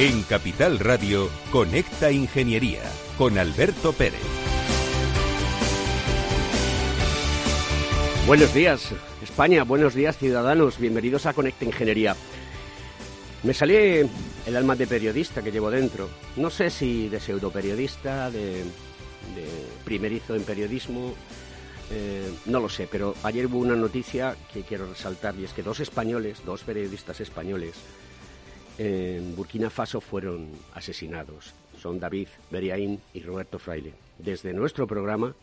En Capital Radio, Conecta Ingeniería con Alberto Pérez. Buenos días, España. Buenos días, ciudadanos. Bienvenidos a Conecta Ingeniería. Me salí el alma de periodista que llevo dentro. No sé si de pseudoperiodista, de, de primerizo en periodismo, eh, no lo sé, pero ayer hubo una noticia que quiero resaltar y es que dos españoles, dos periodistas españoles, en Burkina Faso fueron asesinados. Son David Beriaín y Roberto Fraile. Desde nuestro programa,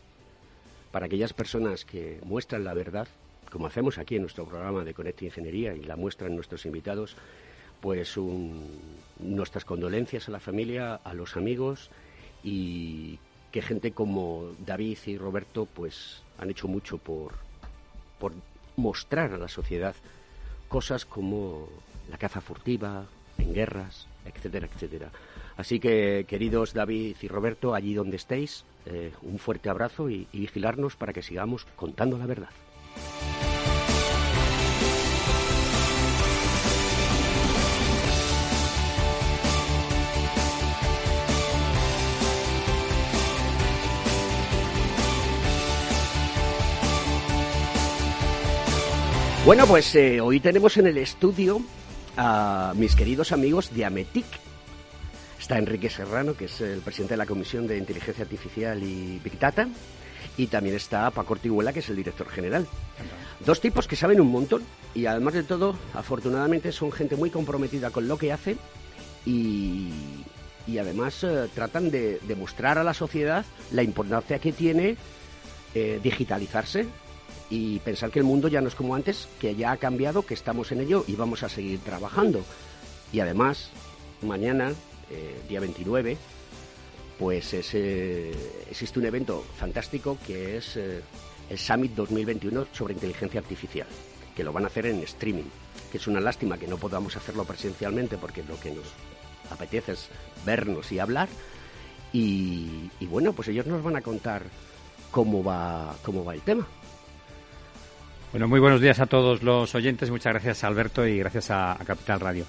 para aquellas personas que muestran la verdad, como hacemos aquí en nuestro programa de Conecta Ingeniería y la muestran nuestros invitados, pues nuestras condolencias a la familia, a los amigos y que gente como David y Roberto pues han hecho mucho por, por mostrar a la sociedad cosas como la caza furtiva, en guerras, etcétera, etcétera. Así que, queridos David y Roberto, allí donde estéis, eh, un fuerte abrazo y, vigilarnos para que sigamos contando la verdad. Bueno, pues eh, hoy tenemos en el estudio a mis queridos amigos de Ametic. Está Enrique Serrano, que es el presidente de la Comisión de Inteligencia Artificial y Big Data. Y también está Paco Ortiguela, que es el director general. Dos tipos que saben un montón y además de todo, afortunadamente, son gente muy comprometida con lo que hacen y, y además eh, tratan de demostrar a la sociedad la importancia que tiene eh, digitalizarse y pensar que el mundo ya no es como antes, que ya ha cambiado, que estamos en ello y vamos a seguir trabajando. Y además, mañana, eh, día 29, pues es, existe un evento fantástico que es eh, el Summit 2021 sobre inteligencia artificial, que lo van a hacer en streaming, que es una lástima que no podamos hacerlo presencialmente porque lo que nos apetece es vernos y hablar. Y, y bueno, pues ellos nos van a contar cómo va, cómo va el tema. Bueno, muy buenos días a todos los oyentes. Muchas gracias, Alberto, y gracias a, Capital Radio.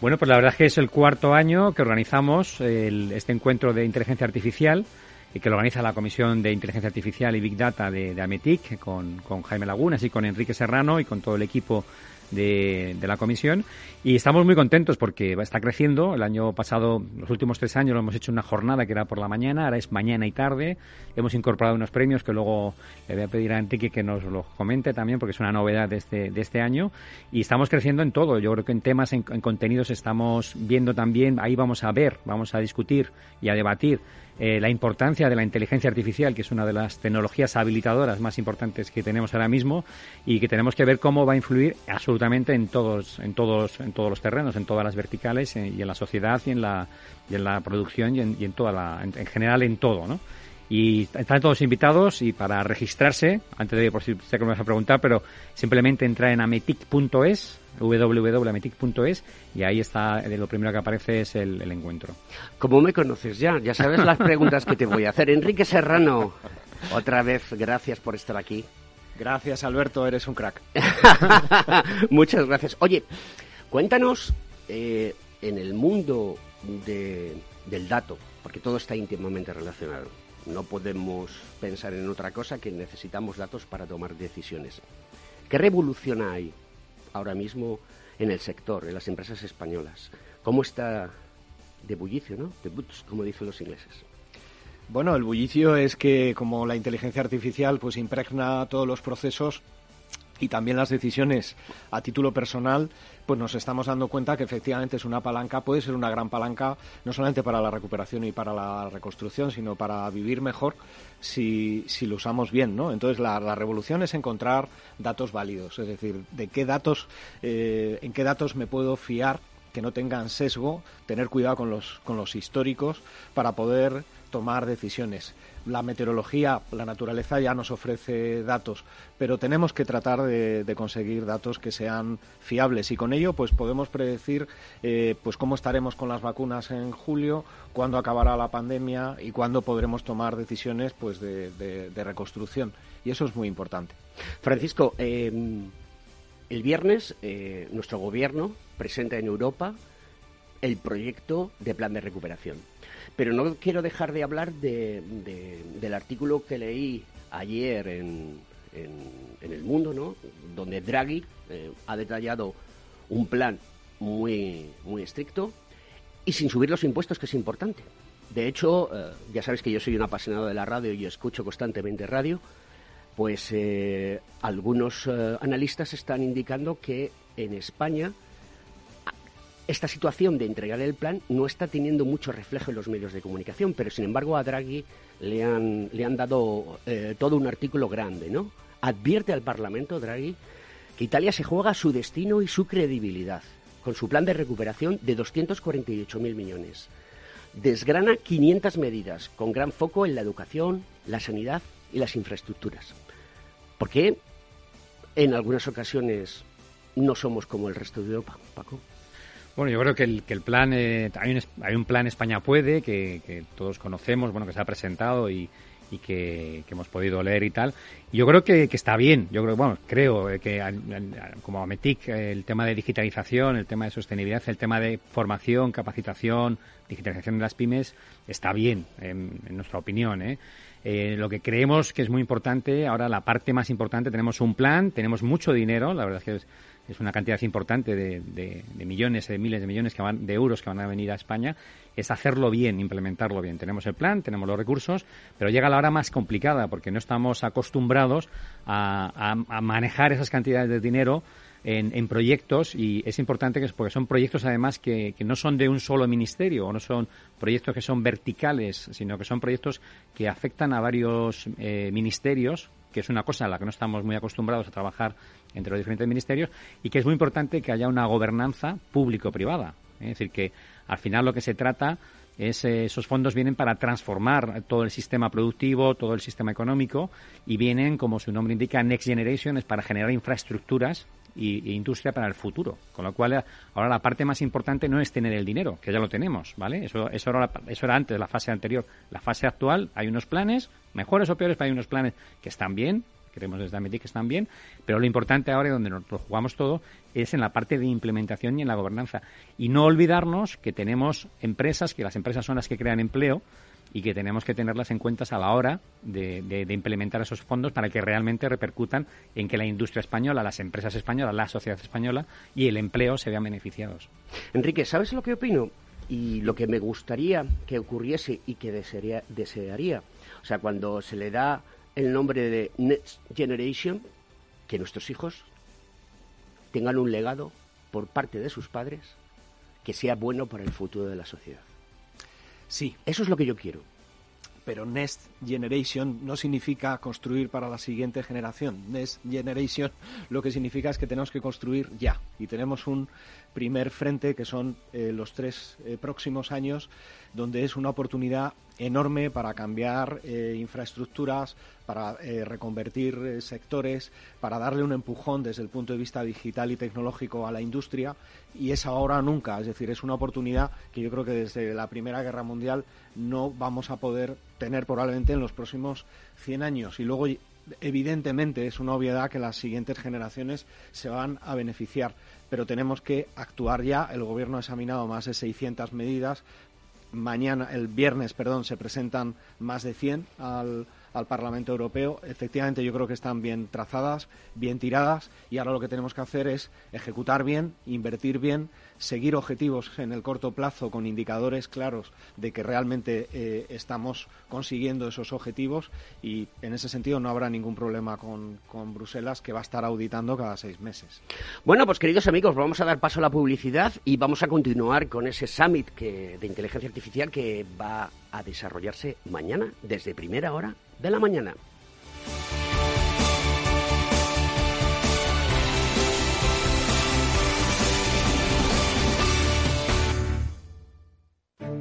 Bueno, pues la verdad es que es el cuarto año que organizamos el, este encuentro de inteligencia artificial y que lo organiza la Comisión de Inteligencia Artificial y Big Data de, de Ametic con, con Jaime Lagunas y con Enrique Serrano y con todo el equipo de, de, la comisión y estamos muy contentos porque está creciendo. El año pasado, los últimos tres años, lo hemos hecho una jornada que era por la mañana, ahora es mañana y tarde. Hemos incorporado unos premios que luego le voy a pedir a Enrique que nos lo comente también porque es una novedad de este, de este año y estamos creciendo en todo. Yo creo que en temas, en, en contenidos estamos viendo también, ahí vamos a ver, vamos a discutir y a debatir eh, la importancia de la inteligencia artificial, que es una de las tecnologías habilitadoras más importantes que tenemos ahora mismo y que tenemos que ver cómo va a influir absolutamente en todos, en todos, en todos los terrenos, en todas las verticales eh, y en la sociedad y en la, y en la producción y en, y en toda la, en, en, general en todo, ¿no? Y están todos invitados y para registrarse, antes de por si sé que me vas a preguntar, pero simplemente entra en ametic.es, www.ametic.es y ahí está, lo primero que aparece es el, el encuentro. Como me conoces ya, ya sabes las preguntas que te voy a hacer. Enrique Serrano, otra vez, gracias por estar aquí. Gracias, Alberto, eres un crack. Muchas gracias. Oye, cuéntanos eh, en el mundo de, del dato, porque todo está íntimamente relacionado. No podemos pensar en otra cosa que necesitamos datos para tomar decisiones. ¿Qué revolución hay ahora mismo en el sector, en las empresas españolas? ¿Cómo está de bullicio, no? De boots, como dicen los ingleses. Bueno, el bullicio es que como la inteligencia artificial pues impregna todos los procesos y también las decisiones a título personal, pues nos estamos dando cuenta que efectivamente es una palanca, puede ser una gran palanca, no solamente para la recuperación y para la reconstrucción, sino para vivir mejor si, si lo usamos bien, ¿no? Entonces la, la, revolución es encontrar datos válidos, es decir, de qué datos, eh, en qué datos me puedo fiar que no tengan sesgo, tener cuidado con los, con los históricos para poder tomar decisiones. La meteorología, la naturaleza ya nos ofrece datos, pero tenemos que tratar de, conseguir datos que sean fiables y con ello pues podemos predecir eh, pues cómo estaremos con las vacunas en julio, cuándo acabará la pandemia y cuándo podremos tomar decisiones pues de reconstrucción y eso es muy importante. Francisco, eh, el viernes eh, nuestro gobierno presenta en Europa el proyecto de plan de recuperación. Pero no quiero dejar de hablar de, del artículo que leí ayer en, El Mundo, ¿no? donde Draghi eh, ha detallado un plan muy, muy estricto y sin subir los impuestos, que es importante. De hecho, eh, ya sabes que yo soy un apasionado de la radio y escucho constantemente radio, pues eh, algunos analistas están indicando que en España esta situación de entregar el plan no está teniendo mucho reflejo en los medios de comunicación, pero sin embargo a Draghi le han, le han dado eh, todo un artículo grande, ¿no? Advierte al Parlamento, Draghi, que Italia se juega su destino y su credibilidad con su plan de recuperación de 248.000 millones. Desgrana 500 medidas con gran foco en la educación, la sanidad y las infraestructuras. ¿Por qué en algunas ocasiones no somos como el resto de Europa, Paco? Bueno, yo creo que el, que el plan, eh, hay, un, hay un plan España Puede que, todos conocemos, bueno, que se ha presentado y, y que, hemos podido leer y tal. yo creo que, está bien. Yo creo, bueno, creo que como Metic, el tema de digitalización, el tema de sostenibilidad, el tema de formación, capacitación, digitalización de las pymes, está bien, en, nuestra opinión. ¿eh? Eh, lo que creemos que es muy importante, ahora la parte más importante, tenemos un plan, tenemos mucho dinero, la verdad es que es es una cantidad importante de, millones, de miles de millones que van, de euros que van a venir a España, es hacerlo bien, implementarlo bien. Tenemos el plan, tenemos los recursos, pero llega la hora más complicada porque no estamos acostumbrados a, manejar esas cantidades de dinero en, proyectos y es importante que porque son proyectos además que, no son de un solo ministerio o no son proyectos que son verticales, sino que son proyectos que afectan a varios eh, ministerios que es una cosa a la que no estamos muy acostumbrados a trabajar entre los diferentes ministerios y que es muy importante que haya una gobernanza público-privada. Es decir, que al final lo que se trata es eh, esos fondos vienen para transformar todo el sistema productivo, todo el sistema económico y vienen, como su nombre indica, Next Generation, es para generar infraestructuras y, industria para el futuro. Con lo cual, ahora la parte más importante no es tener el dinero, que ya lo tenemos, ¿vale? Eso, eso, era, eso era antes, la fase anterior. La fase actual, hay unos planes, mejores o peores, pero hay unos planes que están bien, queremos desde Ametic que están bien, pero lo importante ahora y donde nos lo jugamos todo es en la parte de implementación y en la gobernanza. Y no olvidarnos que tenemos empresas, que las empresas son las que crean empleo, y que tenemos que tenerlas en cuenta a la hora de, implementar esos fondos para que realmente repercutan en que la industria española, las empresas españolas, la sociedad española y el empleo se vean beneficiados. Enrique, ¿sabes lo que opino? Y lo que me gustaría que ocurriese y que desearía, desearía. O sea, cuando se le da el nombre de Next Generation, que nuestros hijos tengan un legado por parte de sus padres que sea bueno para el futuro de la sociedad. Sí. Eso es lo que yo quiero. Pero Next Generation no significa construir para la siguiente generación. Next Generation lo que significa es que tenemos que construir ya. Y tenemos un primer frente que son eh, los tres eh, próximos años, donde es una oportunidad enorme para cambiar eh, infraestructuras, para reconvertir sectores, para darle un empujón desde el punto de vista digital y tecnológico a la industria y es ahora o nunca, es decir, es una oportunidad que yo creo que desde la Primera Guerra Mundial no vamos a poder tener probablemente en los próximos 100 años. Y luego evidentemente es una obviedad que las siguientes generaciones se van a beneficiar, pero tenemos que actuar ya. El Gobierno ha examinado más de 600 medidas mañana, el viernes, perdón, se presentan más de 100 al, al Parlamento Europeo. Efectivamente, yo creo que están bien trazadas, bien tiradas, y ahora lo que tenemos que hacer es ejecutar bien, invertir bien, seguir objetivos en el corto plazo con indicadores claros de que realmente eh, estamos consiguiendo esos objetivos y en ese sentido no habrá ningún problema con, con, Bruselas que va a estar auditando cada seis meses. Bueno, pues queridos amigos, vamos a dar paso a la publicidad y vamos a continuar con ese summit que, de inteligencia artificial que va a desarrollarse mañana desde primera hora de la mañana.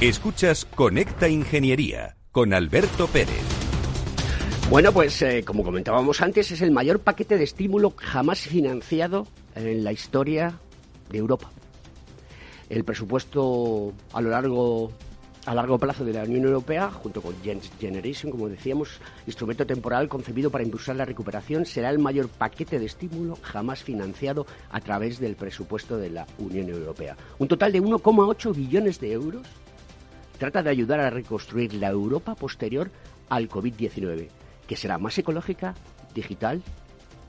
Escuchas Conecta Ingeniería con Alberto Pérez. Bueno, pues eh, como comentábamos antes, es el mayor paquete de estímulo jamás financiado en la historia de Europa. El presupuesto a lo largo a largo plazo de la Unión Europea, junto con Generation, como decíamos, instrumento temporal concebido para impulsar la recuperación, será el mayor paquete de estímulo jamás financiado a través del presupuesto de la Unión Europea. Un total de 1,8 billones de euros trata de ayudar a reconstruir la Europa posterior al COVID-19, que será más ecológica, digital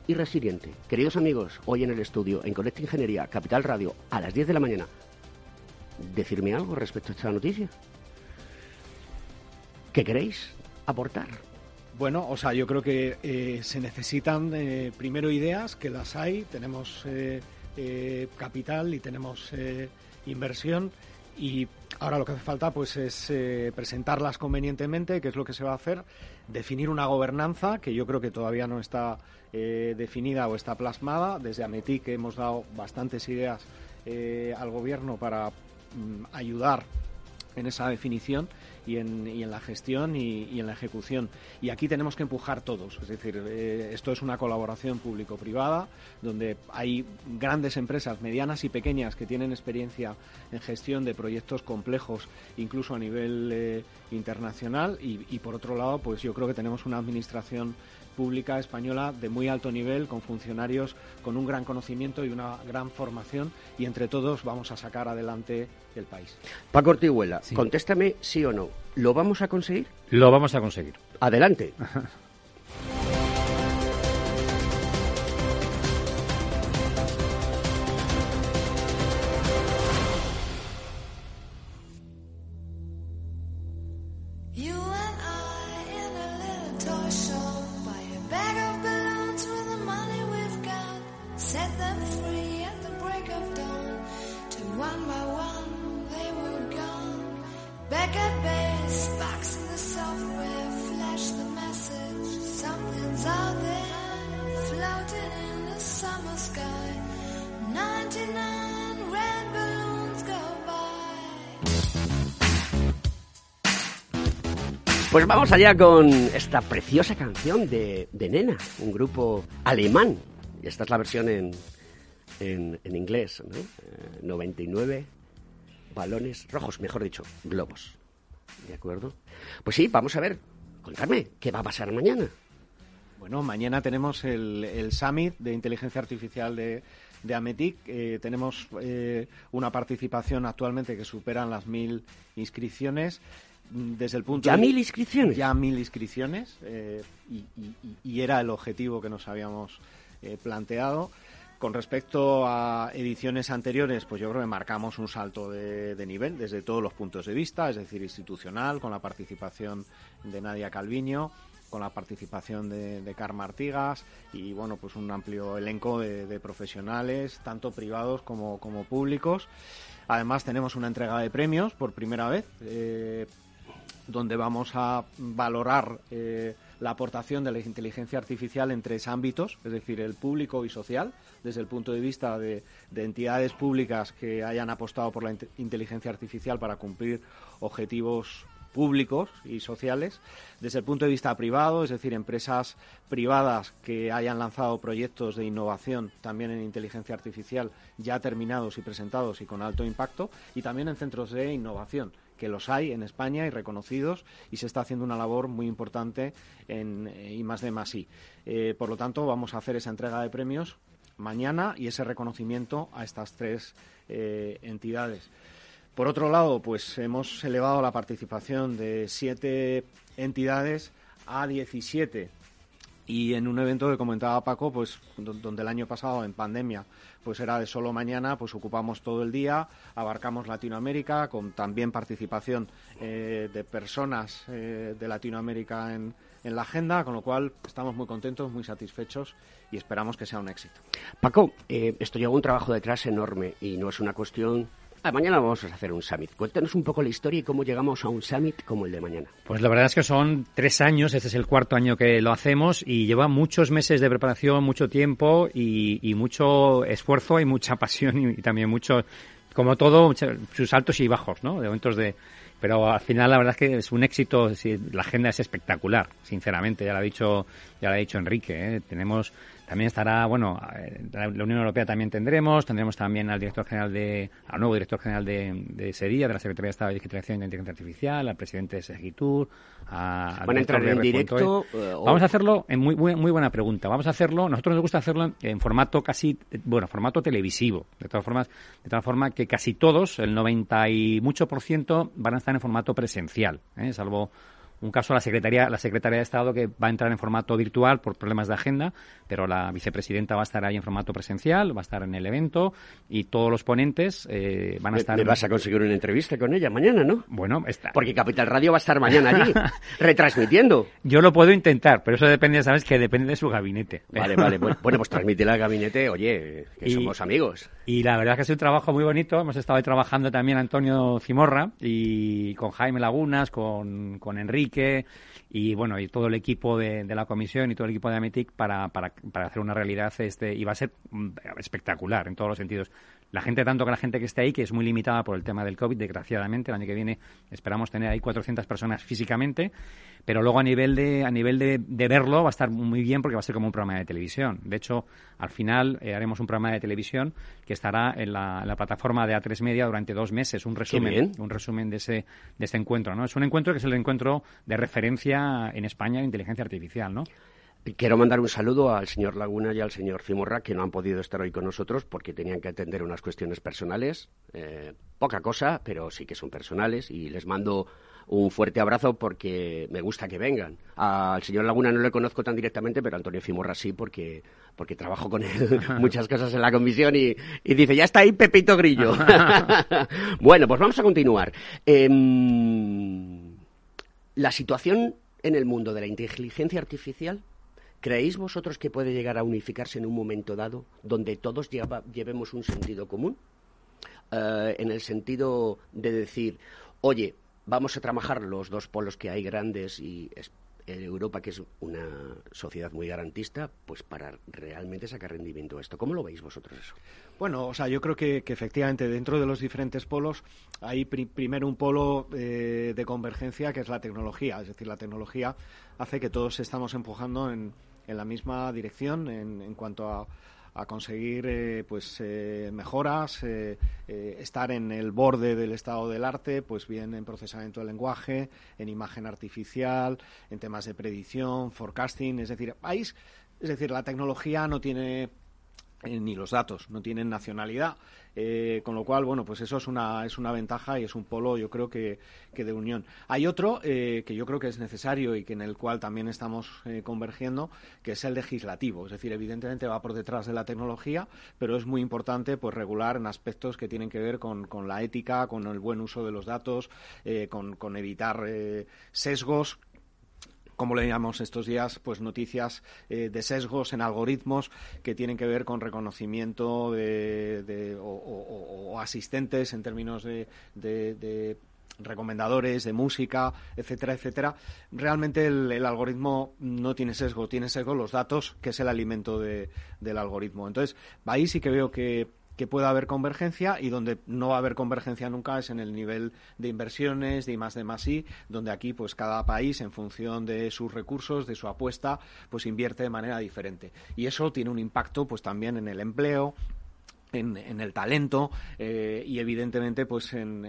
y resiliente. Queridos amigos, hoy en el estudio, en Conecta Ingeniería, Capital Radio, a las 10 de la mañana, decirme algo respecto a esta noticia. ¿Qué queréis aportar? Bueno, o sea, yo creo que eh, se necesitan eh, primero ideas, que las hay, tenemos eh, capital y tenemos inversión y ahora lo que hace falta pues es eh, presentarlas convenientemente, que es lo que se va a hacer, definir una gobernanza que yo creo que todavía no está eh, definida o está plasmada. Desde Ametic hemos dado bastantes ideas eh, al gobierno para mm, ayudar en esa definición y en, la gestión y, en la ejecución. Y aquí tenemos que empujar todos. Es decir, eh, esto es una colaboración público-privada donde hay grandes empresas, medianas y pequeñas, que tienen experiencia en gestión de proyectos complejos, incluso a nivel eh, internacional. Y, y por otro lado, pues yo creo que tenemos una administración pública española de muy alto nivel, con funcionarios con un gran conocimiento y una gran formación, y entre todos vamos a sacar adelante el país. Paco Ortiguela, contéstame sí o no. ¿Lo vamos a conseguir? Lo vamos a conseguir. Adelante. Pues vamos allá con esta preciosa canción de, Nena, un grupo alemán. Y esta es la versión en, en, inglés, ¿no? 99 eh, balones rojos, mejor dicho, globos. ¿De acuerdo? Pues sí, vamos a ver, contadme, ¿qué va a pasar mañana? Bueno, mañana tenemos el, el Summit de Inteligencia Artificial de, de Ametic. Eh, tenemos eh, una participación actualmente que superan las mil inscripciones desde el punto ¿Ya mil inscripciones? Ya mil inscripciones eh, y, era el objetivo que nos habíamos eh, planteado. Con respecto a ediciones anteriores, pues yo creo que marcamos un salto de, nivel desde todos los puntos de vista, es decir, institucional, con la participación de Nadia Calviño, con la participación de, de Artigas y bueno, pues un amplio elenco de, profesionales, tanto privados como, como, públicos. Además tenemos una entrega de premios por primera vez. Eh, donde vamos a valorar eh, la aportación de la inteligencia artificial en tres ámbitos, es decir, el público y social, desde el punto de vista de, entidades públicas que hayan apostado por la inteligencia artificial para cumplir objetivos públicos y sociales, desde el punto de vista privado, es decir, empresas privadas que hayan lanzado proyectos de innovación también en inteligencia artificial ya terminados y presentados y con alto impacto, y también en centros de innovación que los hay en España y reconocidos y se está haciendo una labor muy importante en eh, I más de más I. Eh, por lo tanto, vamos a hacer esa entrega de premios mañana y ese reconocimiento a estas tres eh, entidades. Por otro lado, pues hemos elevado la participación de siete entidades a 17 y en un evento que comentaba Paco, pues donde el año pasado en pandemia pues era de solo mañana, pues ocupamos todo el día, abarcamos Latinoamérica con también participación eh, de personas eh, de Latinoamérica en, en la agenda, con lo cual estamos muy contentos, muy satisfechos y esperamos que sea un éxito. Paco, eh, esto lleva un trabajo detrás enorme y no es una cuestión Ah, mañana vamos a hacer un summit. Cuéntanos un poco la historia y cómo llegamos a un summit como el de mañana. Pues la verdad es que son tres años, este es el cuarto año que lo hacemos y lleva muchos meses de preparación, mucho tiempo y, mucho esfuerzo y mucha pasión y, también mucho, como todo, sus altos y bajos, ¿no? De momentos de... Pero al final la verdad es que es un éxito, la agenda es espectacular, sinceramente, ya lo ha dicho, ya lo ha dicho Enrique, ¿eh? tenemos también estará, bueno, eh, la Unión Europea también tendremos, tendremos también al director general de, al nuevo director general de, de SEDIA, de la Secretaría de Estado de Digitalización y de Inteligencia Artificial, al presidente de Segitur, a, ¿Van a entrar en directo? Eh, Vamos a hacerlo, en muy, muy, buena pregunta, vamos a hacerlo, nosotros nos gusta hacerlo en formato casi, bueno, formato televisivo, de todas formas, de tal forma que casi todos, el 90 y mucho por ciento, van a estar en formato presencial, ¿eh? salvo un caso la secretaría la secretaria de Estado que va a entrar en formato virtual por problemas de agenda, pero la vicepresidenta va a estar ahí en formato presencial, va a estar en el evento y todos los ponentes eh, van a estar. ¿Me vas a conseguir una entrevista con ella mañana, no? Bueno, está. Porque Capital Radio va a estar mañana allí, retransmitiendo. Yo lo puedo intentar, pero eso depende, sabes, que depende de su gabinete. Vale, vale. Bueno, pues transmítela al gabinete, oye, que somos amigos. Y la verdad es que es un trabajo muy bonito. Hemos estado ahí trabajando también Antonio Cimorra y con Jaime Lagunas, con, con Enrique y bueno y todo el equipo de, la comisión y todo el equipo de Ametic para, para, para, hacer una realidad este y va a ser mm, espectacular en todos los sentidos la gente tanto que la gente que esté ahí que es muy limitada por el tema del covid desgraciadamente el año que viene esperamos tener ahí 400 personas físicamente pero luego a nivel de a nivel de, verlo va a estar muy bien porque va a ser como un programa de televisión. De hecho al final eh, haremos un programa de televisión que estará en la, plataforma de A3 Media durante dos meses un resumen un resumen de ese de este encuentro no es un encuentro que es el encuentro de referencia en España de inteligencia artificial no Quiero mandar un saludo al señor Laguna y al señor Cimorra, que no han podido estar hoy con nosotros porque tenían que atender unas cuestiones personales. Eh, poca cosa, pero sí que son personales. Y les mando un fuerte abrazo porque me gusta que vengan. Al señor Laguna no le conozco tan directamente, pero a Antonio Cimorra sí, porque, porque trabajo con él muchas cosas en la comisión y, dice, ya está ahí Pepito Grillo. bueno, pues vamos a continuar. Em, la situación en el mundo de la inteligencia artificial ¿Creéis vosotros que puede llegar a unificarse en un momento dado donde todos llevemos un sentido común? Eh, en el sentido de decir, oye, vamos a trabajar los dos polos que hay grandes y Europa, que es una sociedad muy garantista, pues para realmente sacar rendimiento a esto. ¿Cómo lo veis vosotros eso? Bueno, o sea, yo creo que, efectivamente dentro de los diferentes polos hay primero un polo eh, de convergencia que es la tecnología. Es decir, la tecnología hace que todos estamos empujando en, en la misma dirección en, cuanto a, conseguir eh, pues eh, mejoras, eh, estar en el borde del estado del arte, pues bien en procesamiento del lenguaje, en imagen artificial, en temas de predicción, forecasting, es decir, es decir, la tecnología no tiene ni los datos, no tienen nacionalidad. Eh, con lo cual, bueno, pues eso es una, es una ventaja y es un polo, yo creo que, que de unión. Hay otro eh, que yo creo que es necesario y que en el cual también estamos eh, convergiendo, que es el legislativo. Es decir, evidentemente va por detrás de la tecnología, pero es muy importante pues regular en aspectos que tienen que ver con, con la ética, con el buen uso de los datos, con, con evitar sesgos como leíamos estos días, pues noticias eh, de sesgos en algoritmos que tienen que ver con reconocimiento de, o, asistentes en términos de, recomendadores de música, etcétera, etcétera, realmente el, algoritmo no tiene sesgo, tiene sesgo los datos, que es el alimento del algoritmo. Entonces, ahí sí que veo que que pueda haber convergencia y donde no va a haber convergencia nunca es en el nivel de inversiones, de I más de más I, donde aquí pues cada país en función de sus recursos, de su apuesta, pues invierte de manera diferente. Y eso tiene un impacto pues también en el empleo, en, el talento eh, y evidentemente pues en,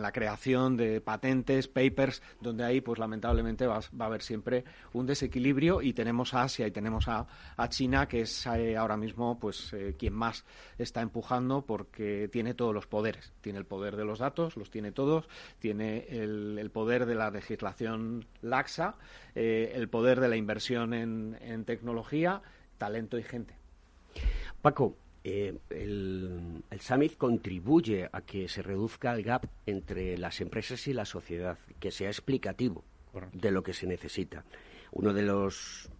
la creación de patentes, papers, donde ahí pues lamentablemente va, a haber siempre un desequilibrio y tenemos a Asia y tenemos a, China que es eh, ahora mismo pues eh, quien más está empujando porque tiene todos los poderes, tiene el poder de los datos, los tiene todos, tiene el, el poder de la legislación laxa, el poder de la inversión en tecnología, talento y gente. Paco, eh, el, Summit contribuye a que se reduzca el gap entre las empresas y la sociedad, que sea explicativo de lo que se necesita. Uno de los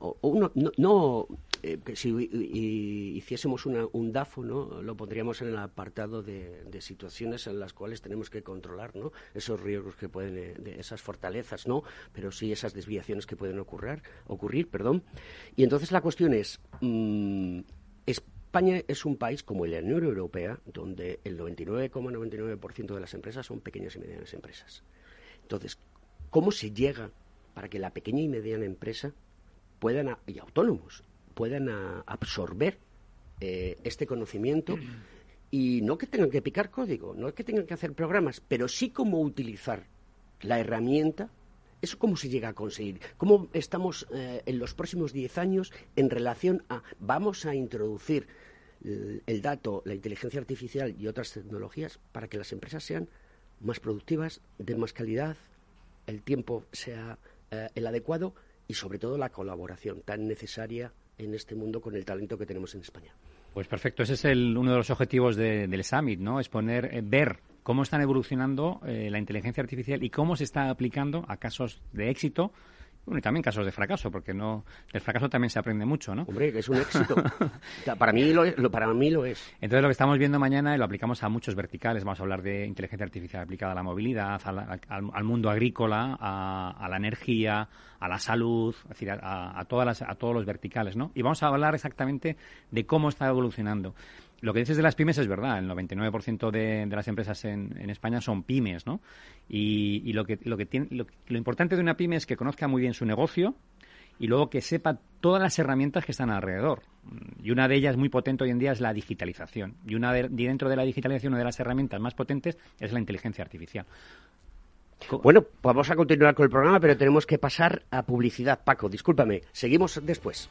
uno, no, eh, que si hiciésemos un DAFO, ¿no? lo pondríamos en el apartado de, situaciones en las cuales tenemos que controlar ¿no? esos riesgos que pueden, eh, de esas fortalezas, no, pero sí esas desviaciones que pueden ocurrir, ocurrir perdón. Y entonces la cuestión es, mm, España es un país como la Unión Europea, donde el 99,99% de las empresas son pequeñas y medianas empresas. Entonces, ¿cómo se llega para que la pequeña y mediana empresa puedan, y autónomos, puedan absorber eh, este conocimiento y no que tengan que picar código, no que tengan que hacer programas, pero sí cómo utilizar la herramienta ¿Eso cómo se llega a conseguir? ¿Cómo estamos eh, en los próximos 10 años en relación a vamos a introducir el, dato, la inteligencia artificial y otras tecnologías para que las empresas sean más productivas, de más calidad, el tiempo sea eh, el adecuado y sobre todo la colaboración tan necesaria en este mundo con el talento que tenemos en España? Pues perfecto, ese es uno de los objetivos del Summit, ¿no? Es poner, eh, ver cómo están evolucionando eh, la inteligencia artificial y cómo se está aplicando a casos de éxito y también casos de fracaso, porque no del fracaso también se aprende mucho, ¿no? Hombre, que es un éxito. para mí lo, es, para mí lo es. Entonces lo que estamos viendo mañana y lo aplicamos a muchos verticales. Vamos a hablar de inteligencia artificial aplicada a la movilidad, al, mundo agrícola, a, la energía, a la salud, es decir, a, todas las, a todos los verticales, ¿no? Y vamos a hablar exactamente de cómo está evolucionando. Lo que dices de las pymes es verdad, el 99% de, de las empresas en, en, España son pymes, ¿no? Y, lo, que, lo, que tiene, lo, importante de una pyme es que conozca muy bien su negocio y luego que sepa todas las herramientas que están alrededor. Y una de ellas muy potente hoy en día es la digitalización. Y una de, dentro de la digitalización, una de las herramientas más potentes es la inteligencia artificial. Bueno, vamos a continuar con el programa, pero tenemos que pasar a publicidad. Paco, discúlpame, seguimos después.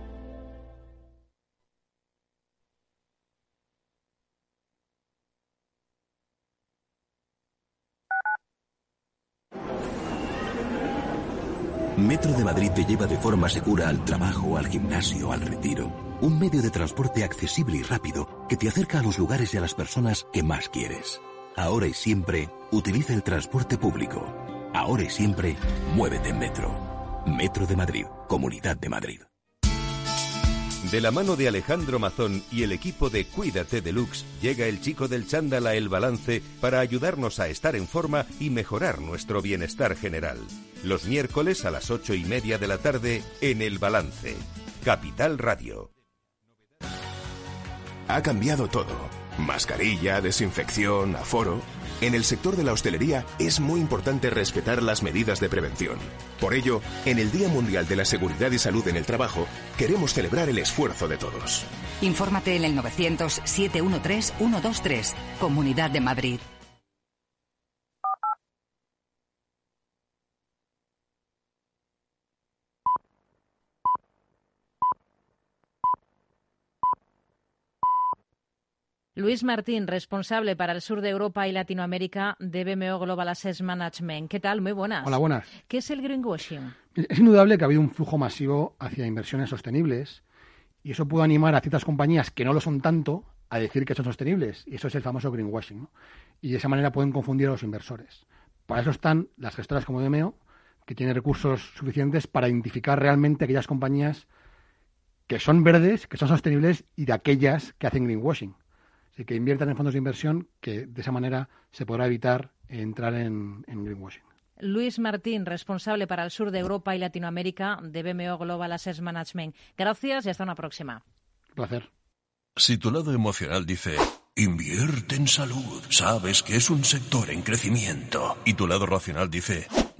Metro de Madrid te lleva de forma segura al trabajo, al gimnasio, al retiro. Un medio de transporte accesible y rápido que te acerca a los lugares y a las personas que más quieres. Ahora y siempre, utiliza el transporte público. Ahora y siempre, muévete en Metro. Metro de Madrid, Comunidad de Madrid. De la mano de Alejandro Mazón y el equipo de Cuídate Deluxe, llega el chico del chándal a El Balance para ayudarnos a estar en forma y mejorar nuestro bienestar general. Los miércoles a las ocho y media de la tarde en El Balance. Capital Radio. Ha cambiado todo. Mascarilla, desinfección, aforo. En el sector de la hostelería es muy importante respetar las medidas de prevención. Por ello, en el Día Mundial de la Seguridad y Salud en el Trabajo, queremos celebrar el esfuerzo de todos. Infórmate en el 900-713-123, Comunidad de Madrid. Luis Martín, responsable para el sur de Europa y Latinoamérica de BMO Global Asset Management. ¿Qué tal? Muy buenas. Hola, buenas. ¿Qué es el greenwashing? Es indudable que ha habido un flujo masivo hacia inversiones sostenibles y eso puede animar a ciertas compañías que no lo son tanto a decir que son sostenibles. Y eso es el famoso greenwashing. Y de esa manera pueden confundir a los inversores. Para eso están las gestoras como BMO, que tienen recursos suficientes para identificar realmente aquellas compañías que son verdes, que son sostenibles y de aquellas que hacen greenwashing. Que inviertan en fondos de inversión que de esa manera se podrá evitar entrar en, en greenwashing. Luis Martín, responsable para el sur de Europa y Latinoamérica de BMO Global Asset Management. Gracias y hasta una próxima. Un placer. Si tu lado emocional dice, invierte en salud, sabes que es un sector en crecimiento, y tu lado racional dice,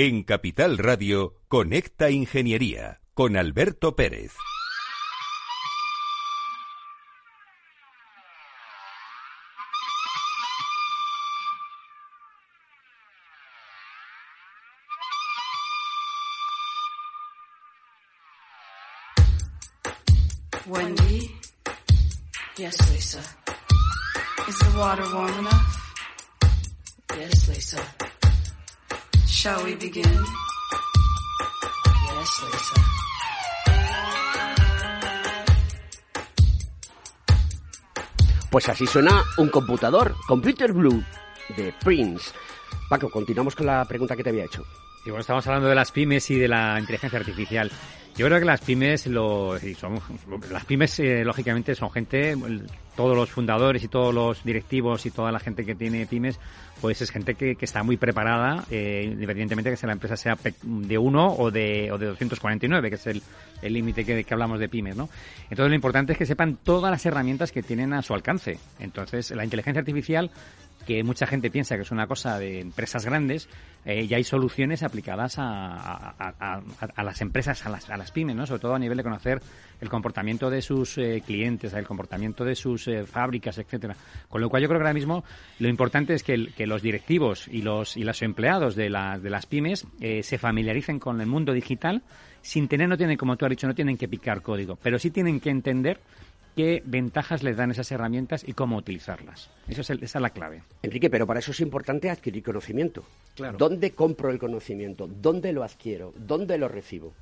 En Capital Radio, Conecta Ingeniería con Alberto Pérez. Wendy? Yes, Lisa. Is the water warm enough? Yes, Lisa. Shall we begin? Yes, Lisa. Pues así suena un computador, Computer Blue, de Prince. Paco, continuamos con la pregunta que te había hecho. Y bueno, estamos hablando de las pymes y de la inteligencia artificial. Yo creo que las pymes, lo, son, las pymes eh, lógicamente son gente, todos los fundadores y todos los directivos y toda la gente que tiene pymes, pues es gente que, que está muy preparada, eh, independientemente de que la empresa sea de uno o de, o de 249, que es el el límite que, que hablamos de pymes, ¿no? Entonces lo importante es que sepan todas las herramientas que tienen a su alcance. Entonces la inteligencia artificial que mucha gente piensa que es una cosa de empresas grandes, eh, ya hay soluciones aplicadas a, a- a- las empresas, a las, a las pymes, ¿no? sobre todo a nivel de conocer el comportamiento de sus eh, clientes, el comportamiento de sus eh, fábricas, etcétera. Con lo cual yo creo que ahora mismo lo importante es que, que los directivos y los, y los empleados de, las de las pymes eh, se familiaricen con el mundo digital sin tener, no tienen, como tú has dicho, no tienen que picar código, pero sí tienen que entender qué ventajas les dan esas herramientas y cómo utilizarlas. Eso es el- esa es la clave. Enrique, pero para eso es importante adquirir conocimiento. Claro. ¿Dónde compro el conocimiento? ¿Dónde lo adquiero? ¿Dónde lo recibo?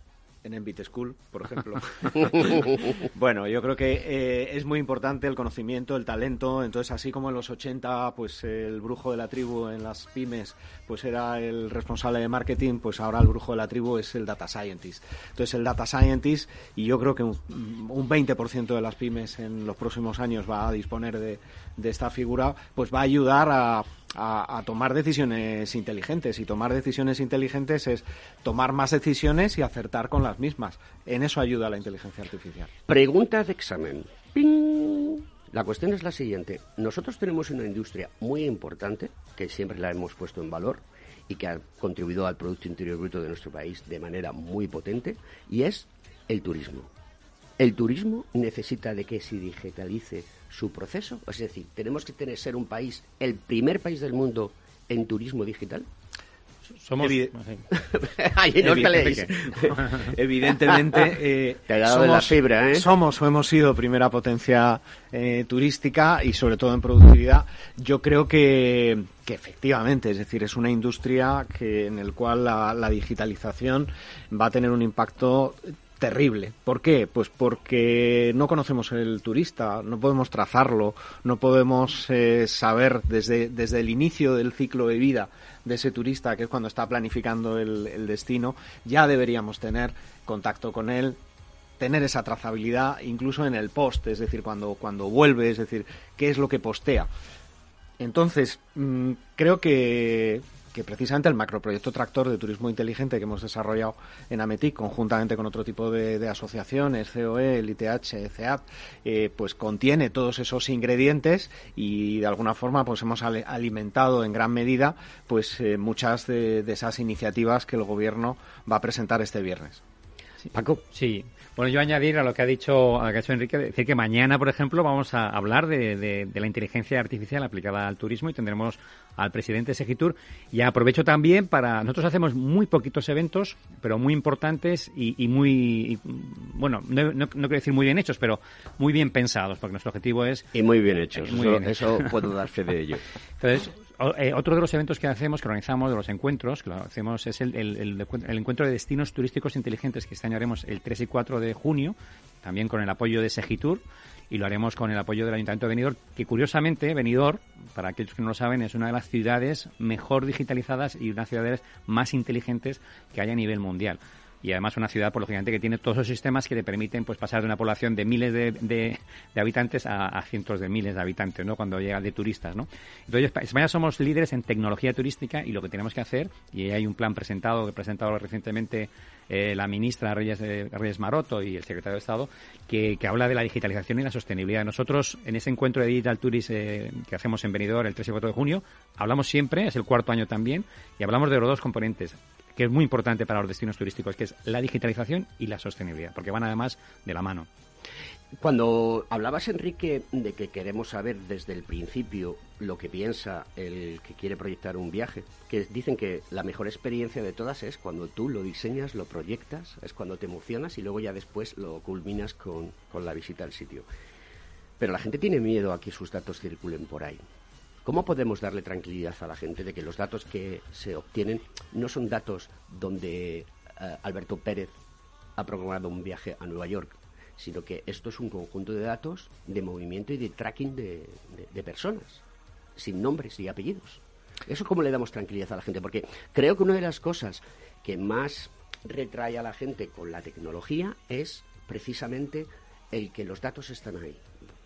En Envit School, por ejemplo. bueno, yo creo que eh, es muy importante el conocimiento, el talento. Entonces, así como en los 80, pues el brujo de la tribu en las pymes, pues era el responsable de marketing, pues ahora el brujo de la tribu es el data scientist. Entonces, el data scientist, y yo creo que un, un 20% de las pymes en los próximos años va a disponer de, de esta figura, pues va a ayudar a, a, tomar decisiones inteligentes. Y tomar decisiones inteligentes es tomar más decisiones y acertar con las mismas. En eso ayuda la inteligencia artificial. Pregunta de examen. ¡Ping! La cuestión es la siguiente. Nosotros tenemos una industria muy importante, que siempre la hemos puesto en valor y que ha contribuido al Producto Interior Bruto de nuestro país de manera muy potente, y es el turismo. El turismo necesita de que se digitalice su proceso. Es decir, tenemos que tener, ser un país, el primer país del mundo en turismo digital. Somos... Evi- Ahí no Evi-. Evidentemente, eh, Te ha dado de la fibra, ¿eh? somos o hemos sido primera potencia eh, turística y sobre todo en productividad. Yo creo que, que efectivamente, es decir, es una industria que en el cual la, la digitalización va a tener un impacto terrible. ¿Por qué? Pues porque no conocemos el turista, no podemos trazarlo, no podemos eh, saber desde, desde el inicio del ciclo de vida de ese turista, que es cuando está planificando el, el destino, ya deberíamos tener contacto con él, tener esa trazabilidad incluso en el post, es decir, cuando, cuando vuelve, es decir, qué es lo que postea. Entonces, mm, creo que, que precisamente el macroproyecto tractor de turismo inteligente que hemos desarrollado en Ametic, conjuntamente con otro tipo de, asociaciones, COE, el ITH, CEAP, eh, pues contiene todos esos ingredientes y de alguna forma pues hemos alimentado en gran medida pues eh, muchas de, de esas iniciativas que el gobierno va a presentar este viernes. Paco. Sí. Bueno, yo añadir a lo que ha dicho, a lo que ha dicho Enrique, decir que mañana, por ejemplo, vamos a hablar de, de, la inteligencia artificial aplicada al turismo y tendremos al presidente Segitur. Y aprovecho también para, nosotros hacemos muy poquitos eventos, pero muy importantes y, muy, bueno, no, quiero decir muy bien hechos, pero muy bien pensados, porque nuestro objetivo es... Y muy bien hechos, muy bien eso puedo dar fe de ello. Entonces, eh, otro de los eventos que hacemos, que organizamos, de los encuentros, que lo hacemos es el, encuentro de destinos turísticos inteligentes que este año haremos el 3 y 4 de junio, también con el apoyo de Segitur y lo haremos con el apoyo del Ayuntamiento de Benidorm, que curiosamente Benidorm, para aquellos que no lo saben, es una de las ciudades mejor digitalizadas y una de las ciudades más inteligentes que hay a nivel mundial y además una ciudad, por lo que tiene todos los sistemas que le permiten pues pasar de una población de miles de, de, habitantes a, cientos de miles de habitantes, ¿no? Cuando llega de turistas, ¿no? Entonces, España somos líderes en tecnología turística y lo que tenemos que hacer, y hay un plan presentado, que presentado recientemente eh, la ministra Reyes, Reyes Maroto y el secretario de Estado, que, que, habla de la digitalización y la sostenibilidad. Nosotros, en ese encuentro de Digital Tourism eh, que hacemos en Benidorm el 3 y 4 de junio, hablamos siempre, es el cuarto año también, y hablamos de los dos componentes que es muy importante para los destinos turísticos, que es la digitalización y la sostenibilidad, porque van además de la mano. Cuando hablabas, Enrique, de que queremos saber desde el principio lo que piensa el que quiere proyectar un viaje, que dicen que la mejor experiencia de todas es cuando tú lo diseñas, lo proyectas, es cuando te emocionas y luego ya después lo culminas con, con la visita al sitio. Pero la gente tiene miedo a que sus datos circulen por ahí. ¿Cómo podemos darle tranquilidad a la gente de que los datos que se obtienen no son datos donde eh, Alberto Pérez ha programado un viaje a Nueva York, sino que esto es un conjunto de datos de movimiento y de tracking de, personas, sin nombres y apellidos? Eso cómo le damos tranquilidad a la gente, porque creo que una de las cosas que más retrae a la gente con la tecnología es precisamente el que los datos están ahí.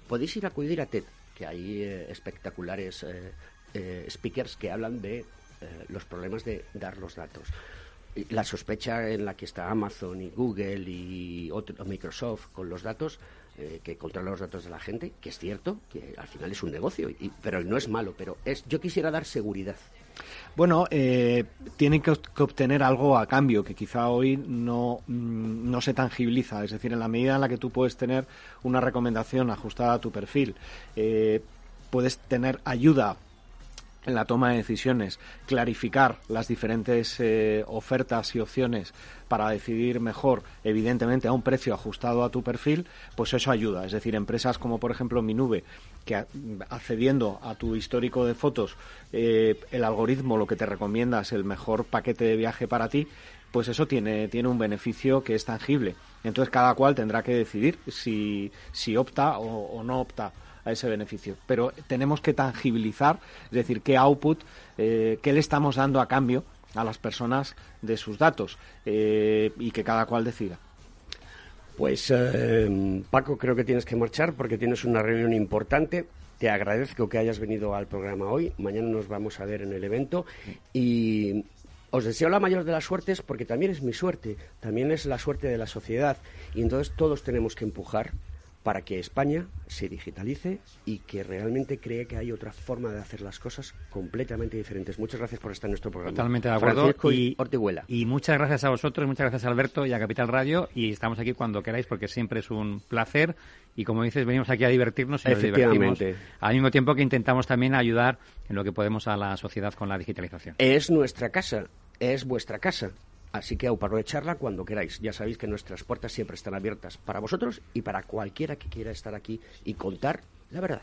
Podéis ir a acudir a TED, que hay eh, espectaculares eh, eh, speakers que hablan de los problemas de dar los datos. La sospecha en la que está Amazon y Google y Microsoft con los datos, que controlan los datos de la gente, que es cierto, que al final es un negocio, y, pero no es malo, pero es yo quisiera dar seguridad. Bueno, tienen que, obtener algo a cambio que quizá hoy no, mm, no se tangibiliza. Es decir, en la medida en la que tú puedes tener una recomendación ajustada a tu perfil, puedes tener ayuda en la toma de decisiones, clarificar las diferentes eh, ofertas y opciones para decidir mejor, evidentemente a un precio ajustado a tu perfil, pues eso ayuda. Es decir, empresas como por ejemplo Minube, que accediendo a tu histórico de fotos, eh, el algoritmo lo que te recomienda es el mejor paquete de viaje para ti, pues eso tiene, tiene un beneficio que es tangible. Entonces cada cual tendrá que decidir si, si opta o no opta a ese beneficio. Pero tenemos que tangibilizar, es decir, qué output, eh, qué le estamos dando a cambio a las personas de sus datos eh, y que cada cual decida. Pues eh, Paco, creo que tienes que marchar porque tienes una reunión importante. Te agradezco que hayas venido al programa hoy. Mañana nos vamos a ver en el evento y os deseo la mayor de las suertes porque también es mi suerte, también es la suerte de la sociedad y entonces todos tenemos que empujar para que España se digitalice y que realmente cree que hay otra forma de hacer las cosas completamente diferentes. Muchas gracias por estar en nuestro programa. Totalmente de acuerdo. y, y muchas gracias a vosotros, muchas gracias a Alberto y a Capital Radio y estamos aquí cuando queráis porque siempre es un placer y como dices, venimos aquí a divertirnos y nos divertimos al mismo tiempo que intentamos también ayudar en lo que podemos a la sociedad con la digitalización. Es nuestra casa, es vuestra casa Así que aprovecharla cuando queráis. Ya sabéis que nuestras puertas siempre están abiertas para vosotros y para cualquiera que quiera estar aquí y contar la verdad.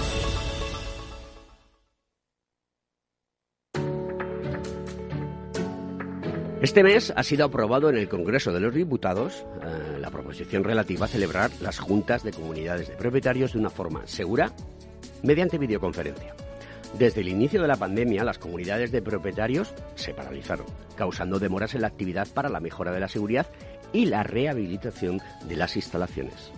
Este mes ha sido aprobado en el Congreso de los Diputados eh, la proposición relativa a celebrar las juntas de comunidades de propietarios de una forma segura mediante videoconferencia. Desde el inicio de la pandemia, las comunidades de propietarios se paralizaron, causando demoras en la actividad para la mejora de la seguridad y la rehabilitación de las instalaciones.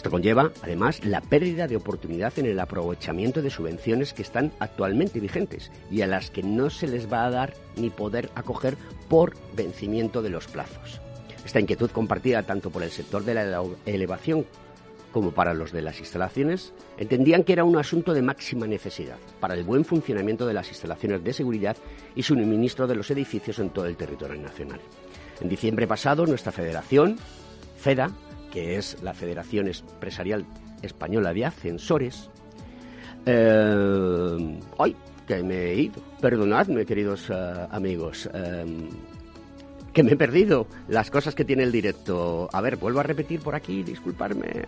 Esto conlleva, además, la pérdida de oportunidad en el aprovechamiento de subvenciones que están actualmente vigentes y a las que no se les va a dar ni poder acoger por vencimiento de los plazos. Esta inquietud compartida tanto por el sector de la elevación como para los de las instalaciones, entendían que era un asunto de máxima necesidad para el buen funcionamiento de las instalaciones de seguridad y suministro de los edificios en todo el territorio nacional. En diciembre pasado, nuestra federación, FEDA, que es la Federación Empresarial Española de Ascensores, eh, ¡ay! Que me he ido. Perdonadme, queridos eh, amigos. eh, que me he perdido las cosas que tiene el directo. A ver, vuelvo a repetir por aquí, disculparme.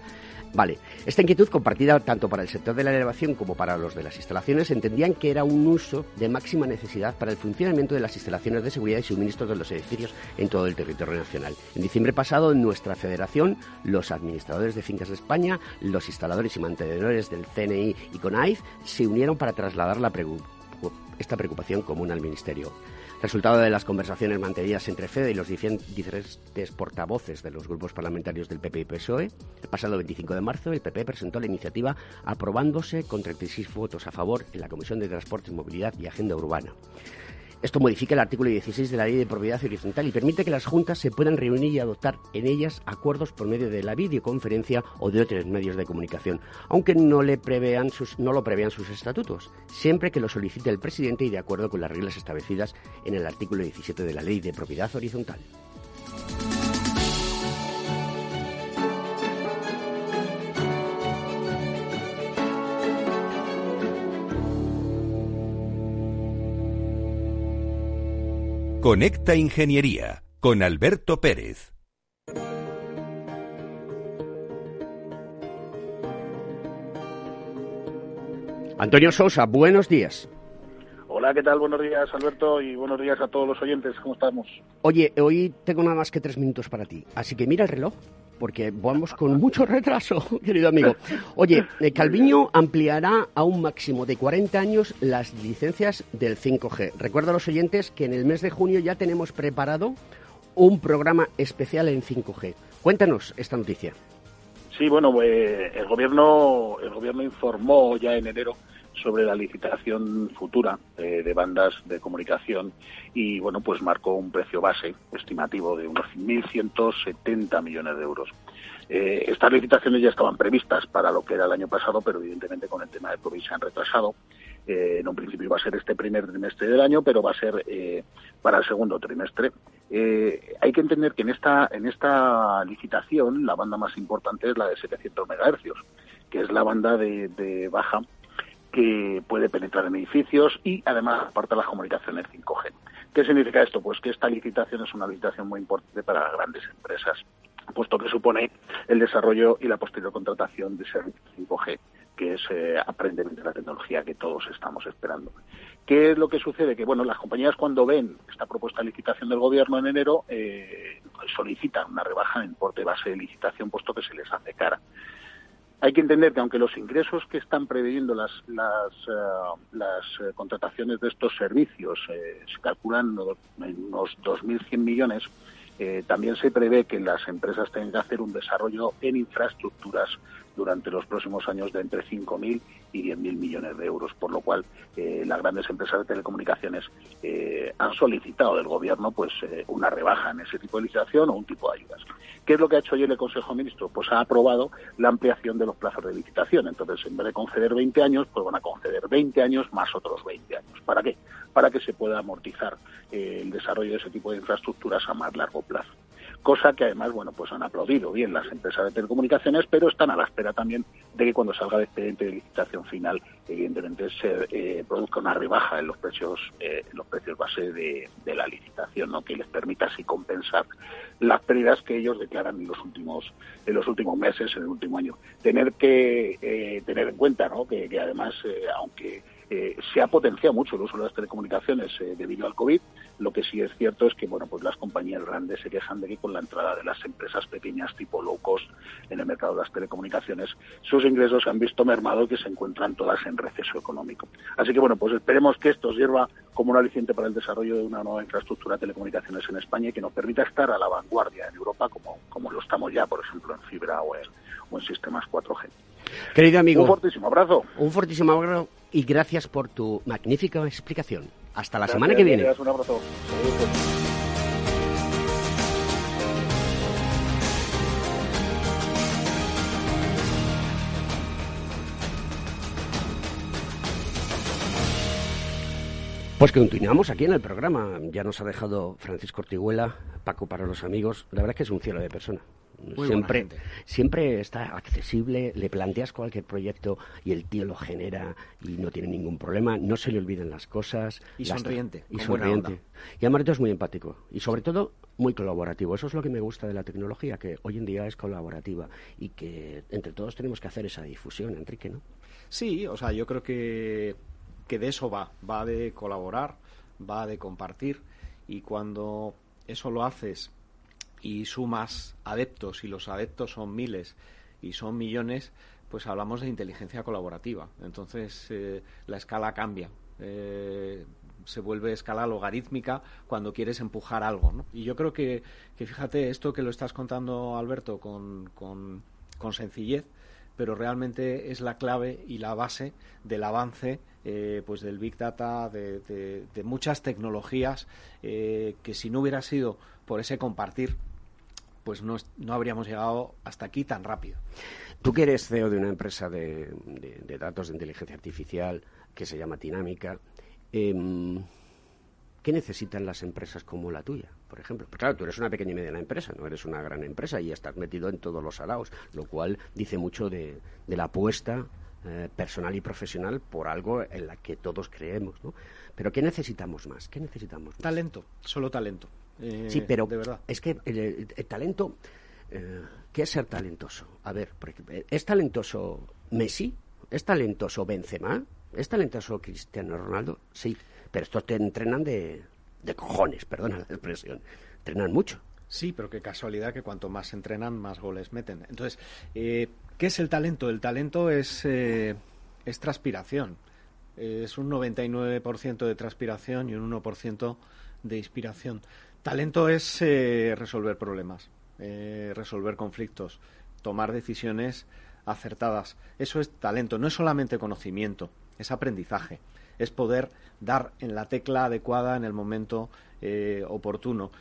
Vale, esta inquietud compartida tanto para el sector de la elevación como para los de las instalaciones entendían que era un uso de máxima necesidad para el funcionamiento de las instalaciones de seguridad y suministros de los edificios en todo el territorio nacional. En diciembre pasado, en nuestra federación, los administradores de fincas de España, los instaladores y mantenedores del CNI y CONAIF se unieron para trasladar la esta preocupación común al Ministerio. Resultado de las conversaciones mantenidas entre FEDE y los diferentes portavoces de los grupos parlamentarios del PP y PSOE, el pasado 25 de marzo el PP presentó la iniciativa aprobándose con 36 votos a favor en la Comisión de Transportes, Movilidad y Agenda Urbana. Esto modifica el artículo 16 de la Ley de Propiedad Horizontal y permite que las juntas se puedan reunir y adoptar en ellas acuerdos por medio de la videoconferencia o de otros medios de comunicación, aunque no, lo prevean sus estatutos, siempre que lo solicite el presidente y de acuerdo con las reglas establecidas en el artículo 17 de la Ley de Propiedad Horizontal. Conecta Ingeniería con Alberto Pérez. Antonio Sousa, buenos días. Hola, ¿qué tal? Buenos días, Alberto, y buenos días a todos los oyentes. ¿Cómo estamos? Oye, hoy tengo nada más que tres minutos para ti, así que mira el reloj, porque vamos con mucho retraso, querido amigo. Oye, eh, Calviño ampliará a un máximo de 40 años las licencias del 5G. Recuerda a los oyentes que en el mes de junio ya tenemos preparado un programa especial en 5G. Cuéntanos esta noticia. Sí, bueno, pues, el gobierno el gobierno informó ya en enero sobre la licitación futura eh, de bandas de comunicación y bueno, pues marcó un precio base estimativo de unos 1.170 millones de euros. Eh, estas licitaciones ya estaban previstas para lo que era el año pasado, pero evidentemente con el tema de COVID se han retrasado. Eh, en un principio va a ser este primer trimestre del año, pero va a ser para el segundo trimestre. Hay que entender que en esta, en esta licitación la banda más importante es la de 700 MHz, que es la banda de baja que puede penetrar en edificios y además aparte las comunicaciones 5G. ¿Qué significa esto? Pues que esta licitación es una licitación muy importante para las grandes empresas. puesto que supone el desarrollo y la posterior contratación de servicios 5G, que es eh, aprender de la tecnología que todos estamos esperando. ¿Qué es lo que sucede? Que bueno, las compañías cuando ven esta propuesta de licitación del gobierno en enero eh, solicitan una rebaja en importe base de licitación, puesto que se les hace cara. Hay que entender que aunque los ingresos que están previendo las, las, eh, las eh, contrataciones de estos servicios eh, se calculan en unos 2.100 millones, también se prevé que las empresas tengan que hacer un desarrollo en infraestructuras durante los próximos años de entre 5.000 y 10.000 millones de euros, por lo cual eh, las grandes empresas de telecomunicaciones eh, han solicitado del Gobierno pues eh, una rebaja en ese tipo de licitación o un tipo de ayudas. ¿Qué es lo que ha hecho ayer el Consejo de Ministros? Pues ha aprobado la ampliación de los plazos de licitación. Entonces, en vez de conceder 20 años, pues van a conceder 20 años más otros 20 años. ¿Para qué? Para que se pueda amortizar el desarrollo de ese tipo de infraestructuras a más largo plazo cosa que además, bueno, pues han aplaudido bien las empresas de telecomunicaciones, pero están a la espera también de que cuando salga el expediente de licitación final, evidentemente se eh, produzca una rebaja en los precios, eh, en los precios base de, la licitación, ¿no? que les permita así compensar las pérdidas que ellos declaran en los últimos, en los últimos meses, en el último año. Tener que eh, tener en cuenta, ¿no? que, además, aunque eh, se ha potenciado mucho el uso de las telecomunicaciones eh, debido al COVID. Lo que sí es cierto es que bueno, pues las compañías grandes se quejan de que con la entrada de las empresas pequeñas tipo low cost en el mercado de las telecomunicaciones, sus ingresos se han visto mermados y que se encuentran todas en receso económico. Así que bueno, pues esperemos que esto sirva como un aliciente para el desarrollo de una nueva infraestructura de telecomunicaciones en España y que nos permita estar a la vanguardia en Europa como, como lo estamos ya, por ejemplo, en fibra o en, o en sistemas 4G. Querido amigo. Un fortísimo abrazo. Un fortísimo abrazo y gracias por tu magnífica explicación. Hasta la semana que viene. Un abrazo. Pues continuamos aquí en el programa. Ya nos ha dejado Francisco Ortiguela, Paco para los amigos. La verdad es que es un cielo de persona siempre, siempre está accesible, le planteas cualquier proyecto y el tío lo genera y no tiene ningún problema, no se le olviden las cosas. Y sonriente. Y sonriente. Y además es muy empático y sobre todo muy colaborativo. Eso es lo que me gusta de la tecnología, que hoy en día es colaborativa y que entre todos tenemos que hacer esa difusión, Enrique, ¿no? Sí, o sea, yo creo que, que de eso va, va de colaborar, va de compartir y cuando eso lo haces y sumas adeptos y los adeptos son miles y son millones, pues hablamos de inteligencia colaborativa. Entonces eh, la escala cambia. Eh, se vuelve escala logarítmica cuando quieres empujar algo. Y yo creo que, que, fíjate, esto que lo estás contando, Alberto, con, con, sencillez, pero realmente es la clave y la base del avance eh, pues del Big Data, de, de, muchas tecnologías que si no hubiera sido por ese compartir pues no, no habríamos llegado hasta aquí tan rápido. Tú que eres CEO de una empresa de, datos de inteligencia artificial que se llama Dinámica, em, ¿qué necesitan las empresas como la tuya, por ejemplo? Pues claro, tú eres una pequeña y mediana empresa, no eres una gran empresa y estás metido en todos los araos, lo cual dice mucho de, la apuesta eh, personal y profesional por algo en la que todos creemos, ¿no? Pero ¿qué necesitamos más? ¿Qué necesitamos Talento, solo talento. Eh, sí, pero es que el, talento, eh, ¿qué es ser talentoso? A ver, ¿es talentoso Messi? ¿Es talentoso Benzema? ¿Es talentoso Cristiano Ronaldo? Sí, pero estos te entrenan de, de cojones, perdona la expresión. Entrenan mucho. Sí, pero qué casualidad que cuanto más entrenan, más goles meten. Entonces, eh, ¿qué es el talento? El talento es, es transpiración. Es un 99% de transpiración y un 1% de inspiración. Talento es eh, resolver problemas, eh, resolver conflictos, tomar decisiones acertadas. Eso es talento, no es solamente conocimiento, es aprendizaje, es poder dar en la tecla adecuada en el momento eh, oportuno.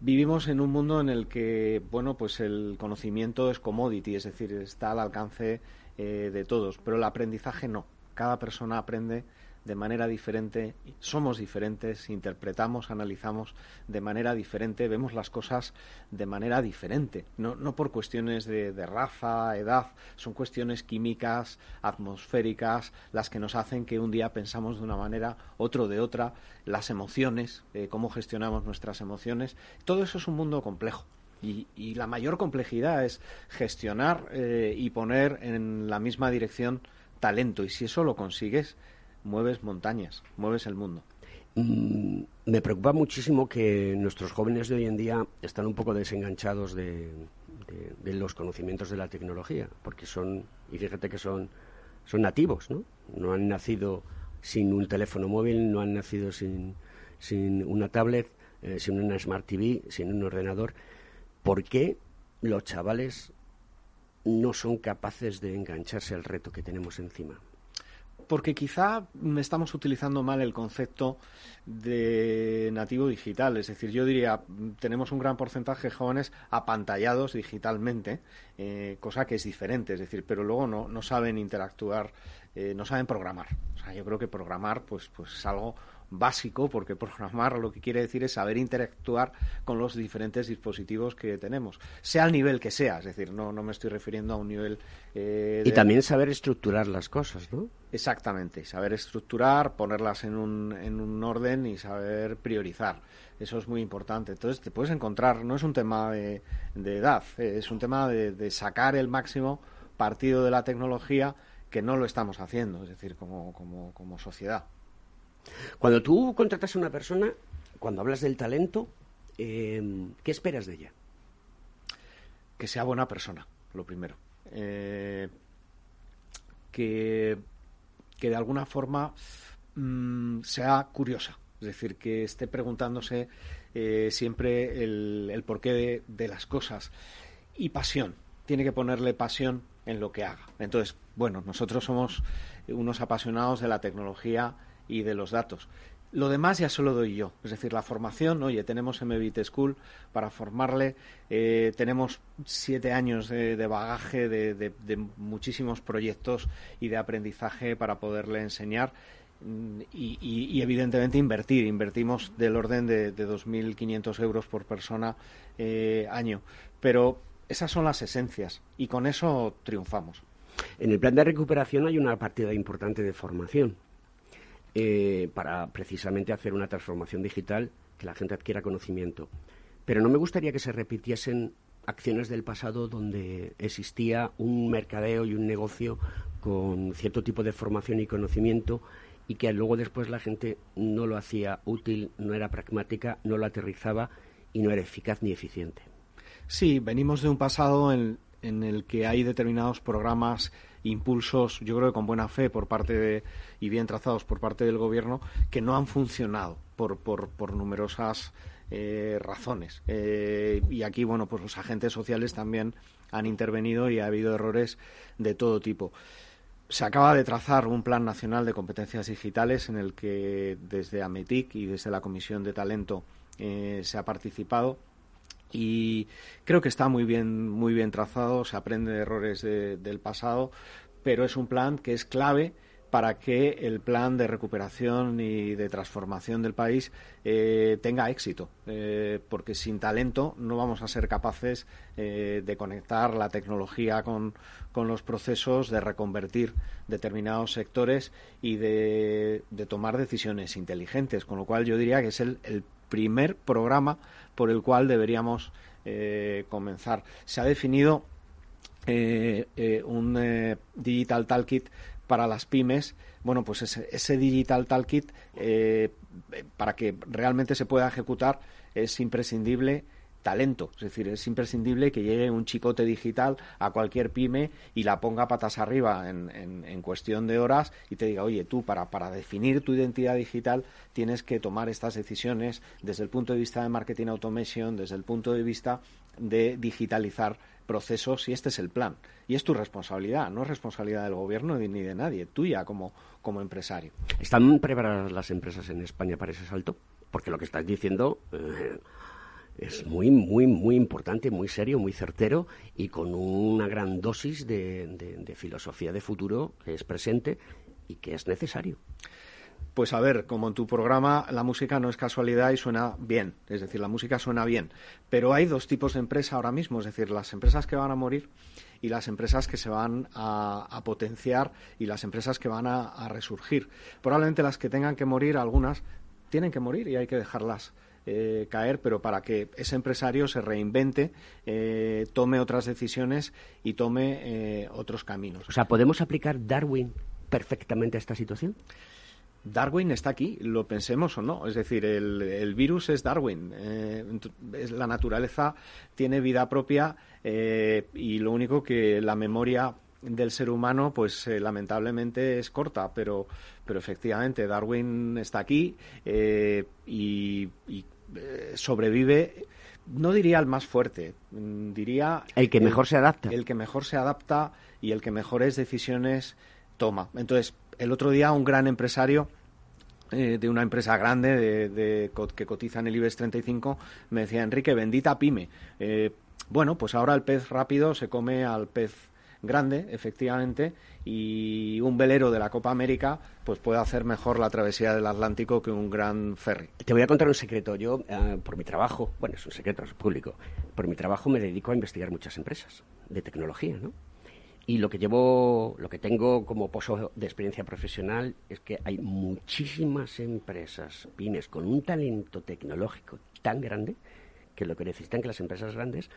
Vivimos en un mundo en el que, bueno, pues el conocimiento es commodity, es decir, está al alcance de todos, pero el aprendizaje no. Cada persona aprende de manera diferente, somos diferentes, interpretamos, analizamos de manera diferente, vemos las cosas de manera diferente, no, no por cuestiones de, raza, edad, son cuestiones químicas, atmosféricas, las que nos hacen que un día pensamos de una manera, otro de otra, las emociones, eh, cómo gestionamos nuestras emociones, todo eso es un mundo complejo Y, y la mayor complejidad es gestionar eh, y poner en la misma dirección talento. Y si eso lo consigues, mueves montañas, mueves el mundo. Mm, me preocupa muchísimo que nuestros jóvenes de hoy en día están un poco desenganchados de, los conocimientos de la tecnología, porque son, y fíjate que son, son nativos, ¿no? No han nacido sin un teléfono móvil, no han nacido sin, sin una tablet, eh, sin una Smart TV, sin un ordenador. ¿Por qué los chavales no son capaces de engancharse al reto que tenemos encima? Porque quizá estamos utilizando mal el concepto de nativo digital. Es decir, yo diría, tenemos un gran porcentaje de jóvenes apantallados digitalmente, eh, cosa que es diferente. Es decir, pero luego no, no saben interactuar, eh, no saben programar. O sea, yo creo que programar pues, pues es algo básico, porque programar lo que quiere decir es saber interactuar con los diferentes dispositivos que tenemos, sea el nivel que sea. Es decir, no, no me estoy refiriendo a un nivel... eh, Y también saber estructurar las cosas, ¿no? Exactamente, saber estructurar, ponerlas en un, en un orden y saber priorizar. Eso es muy importante. Entonces te puedes encontrar, no es un tema de, de edad, eh, es un tema de, de sacar el máximo partido de la tecnología que no lo estamos haciendo, es decir, como, como, como sociedad. Cuando tú contratas a una persona, cuando hablas del talento, eh, ¿qué esperas de ella? que sea buena persona, lo primero. Eh, que, que de alguna forma mm, sea curiosa, es decir, que esté preguntándose eh, siempre el, porqué de, de las cosas. Y pasión, tiene que ponerle pasión en lo que haga. Entonces, bueno, nosotros somos unos apasionados de la tecnología y de los datos. Lo demás ya se lo doy yo. Es decir, la formación, oye, tenemos MBIT School para formarle, eh, tenemos siete años de, bagaje, de, muchísimos proyectos y de aprendizaje para poderle enseñar mm, y, evidentemente invertir. Invertimos del orden de, de 2.500 euros por persona eh, año. Pero esas son las esencias y con eso triunfamos. En el plan de recuperación hay una partida importante de formación eh, para precisamente hacer una transformación digital que la gente adquiera conocimiento. Pero no me gustaría que se repitiesen acciones del pasado donde existía un mercadeo y un negocio con cierto tipo de formación y conocimiento y que luego después la gente no lo hacía útil, no era pragmática, no lo aterrizaba y no era eficaz ni eficiente. Sí, venimos de un pasado en, en el que hay determinados programas, impulsos, yo creo que con buena fe por parte de, y bien trazados por parte del gobierno, que no han funcionado por, por, por numerosas eh, razones. Eh, y aquí, bueno, pues los agentes sociales también han intervenido y ha habido errores de todo tipo. Se acaba de trazar un plan nacional de competencias digitales en el que desde AMETIC y desde la Comisión de Talento eh, se ha participado y creo que está muy bien muy bien trazado se aprende de errores de- del pasado pero es un plan que es clave para que el plan de recuperación y de transformación del país eh, tenga éxito, eh, porque sin talento no vamos a ser capaces eh, de conectar la tecnología con, con los procesos, de reconvertir determinados sectores y de, tomar decisiones inteligentes, con lo cual yo diría que es el primer programa por el cual deberíamos eh, comenzar. Se ha definido eh, eh, un Digital Talkit para las pymes. Bueno, pues ese, ese Digital Talkit, eh, eh, para que realmente se pueda ejecutar, es imprescindible talento. Es decir, es imprescindible que llegue un chicote digital a cualquier pyme y la ponga patas arriba en, en- en cuestión de horas y te diga, oye, tú para, para definir tu identidad digital tienes que tomar estas decisiones desde el punto de vista de marketing automation, desde el punto de vista de digitalizar procesos y este es el plan. Y es tu responsabilidad, no es responsabilidad del gobierno ni de nadie, tuya como, como empresario. ¿Están preparadas las empresas en España para ese salto? Porque lo que estás diciendo eh, es muy, muy, muy importante, muy serio, muy certero y con una gran dosis de, filosofía de futuro que es presente y que es necesario. Pues a ver, como en tu programa, la música no es casualidad y suena bien. Es decir, la música suena bien. Pero hay dos tipos de empresa ahora mismo. Es decir, las empresas que van a morir y las empresas que se van a, potenciar y las empresas que van a resurgir. Probablemente las que tengan que morir, algunas, tienen que morir y hay que dejarlas eh, caer, pero para que ese empresario se reinvente, eh, tome otras decisiones y tome eh, otros caminos. O sea, ¿podemos aplicar Darwin perfectamente a esta situación? Darwin está aquí, lo pensemos o no. Es decir, el, virus es Darwin. la naturaleza tiene vida propia y lo único que la memoria del ser humano, pues lamentablemente es corta, pero, pero efectivamente Darwin está aquí y, eh, sobrevive no diría el más fuerte, mm, diría... El que mejor se adapta. El que mejor se adapta y el que mejores decisiones toma. Entonces, el otro día un gran empresario eh, de una empresa grande de, que cotiza en el IBEX 35 me decía, Enrique, bendita pyme. Eh, bueno, pues ahora el pez rápido se come al pez grande, efectivamente, y un velero de la Copa América pues puede hacer mejor la travesía del Atlántico que un gran ferry. Te voy a contar un secreto. Yo, eh, por mi trabajo, bueno, es un secreto, es público, por mi trabajo me dedico a investigar muchas empresas de tecnología, ¿no? Y lo que llevo, lo que tengo como pozo de experiencia profesional es que hay muchísimas empresas, pymes, con un talento tecnológico tan grande que lo que necesitan que las empresas grandes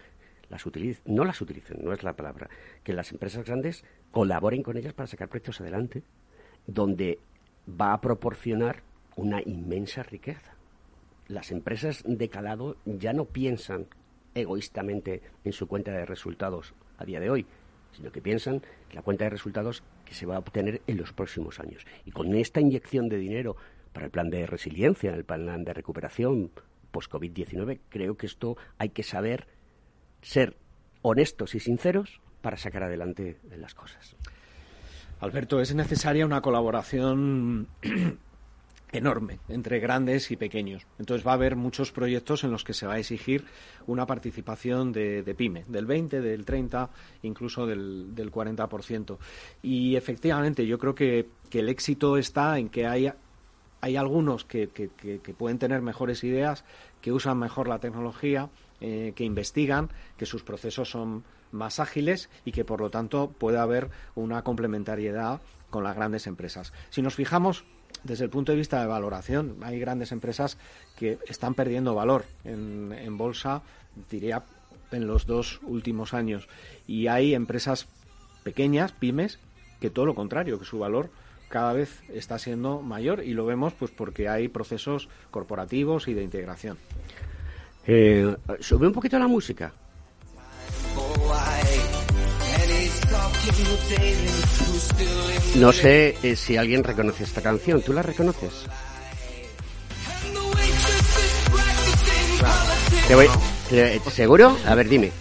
las no las utilicen, no es la palabra, que las empresas grandes colaboren con ellas para sacar proyectos adelante, donde va a proporcionar una inmensa riqueza. Las empresas de calado ya no piensan egoístamente en su cuenta de resultados a día de hoy, sino que piensan en la cuenta de resultados que se va a obtener en los próximos años. Y con esta inyección de dinero para el plan de resiliencia, el plan de recuperación post-COVID-19, creo que esto hay que saber ser honestos y sinceros para sacar adelante las cosas. Alberto, es necesaria una colaboración enorme entre grandes y pequeños. Entonces va a haber muchos proyectos en los que se va a exigir una participación de, pyme, del 20, del 30, incluso del, del 40%. Y efectivamente yo creo que, el éxito está en que hay, hay algunos que, que, que pueden tener mejores ideas, que usan mejor la tecnología, eh, que investigan, que sus procesos son más ágiles y que por lo tanto puede haber una complementariedad con las grandes empresas. Si nos fijamos desde el punto de vista de valoración, hay grandes empresas que están perdiendo valor en, en bolsa, diría, en los dos últimos años. Y hay empresas pequeñas, pymes, que todo lo contrario, que su valor cada vez está siendo mayor y lo vemos pues porque hay procesos corporativos y de integración. Eh, sube un poquito la música. No sé eh, si alguien reconoce esta canción. ¿Tú la reconoces? Te voy, ¿Seguro? A ver, dime.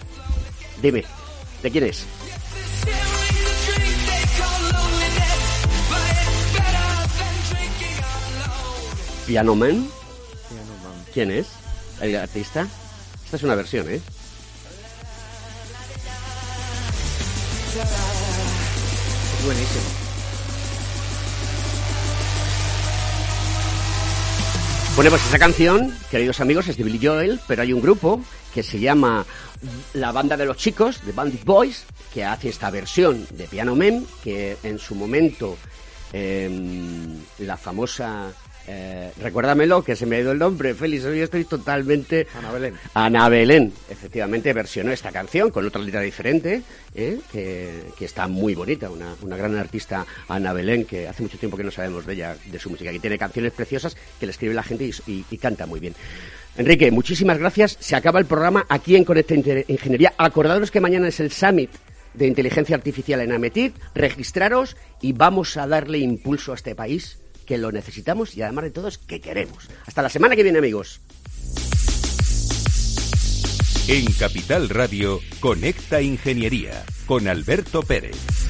Dime. ¿De quién es? Piano Man. ¿Quién es? El artista. Esta es una versión, ¿eh? Buenísimo. Bueno, pues esa canción, queridos amigos, es de Billy Joel, pero hay un grupo que se llama La Banda de los Chicos, The Bandit Boys, que hace esta versión de Piano Man, que en su momento em, la famosa eh, recuérdamelo, que se me ha ido el nombre, Félix, hoy estoy totalmente... Ana Belén. Ana Belén, efectivamente, versionó esta canción con otra letra diferente, ¿eh? que, está muy bonita, una, gran artista, Ana Belén, que hace mucho tiempo que no sabemos de ella, de su música, que tiene canciones preciosas que le escribe la gente y, canta muy bien. Enrique, muchísimas gracias. Se acaba el programa aquí en Conecta Ingeniería. Acordaros que mañana es el Summit de Inteligencia Artificial en Ametit. Registraros y vamos a darle impulso a este país que lo necesitamos y además de todo es que queremos. Hasta la semana que viene, amigos. En Capital Radio, Conecta Ingeniería con Alberto Pérez.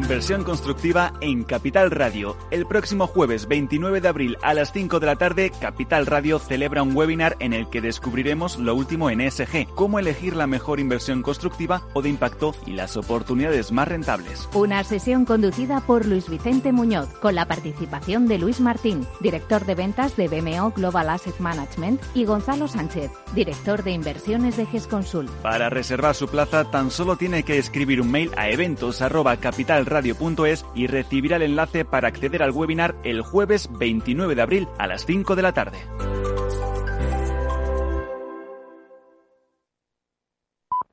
Inversión constructiva en Capital Radio. El próximo jueves 29 de abril a las 5 de la tarde, Capital Radio celebra un webinar en el que descubriremos lo último en ESG, cómo elegir la mejor inversión constructiva o de impacto y las oportunidades más rentables. Una sesión conducida por Luis Vicente Muñoz, con la participación de Luis Martín, director de ventas de BMO Global Asset Management, y Gonzalo Sánchez, director de inversiones de GESConsul. Para reservar su plaza tan solo tiene que escribir un mail a eventos@capitalradio.es y recibirá el enlace para acceder al webinar el jueves 29 de abril a las 5 de la tarde.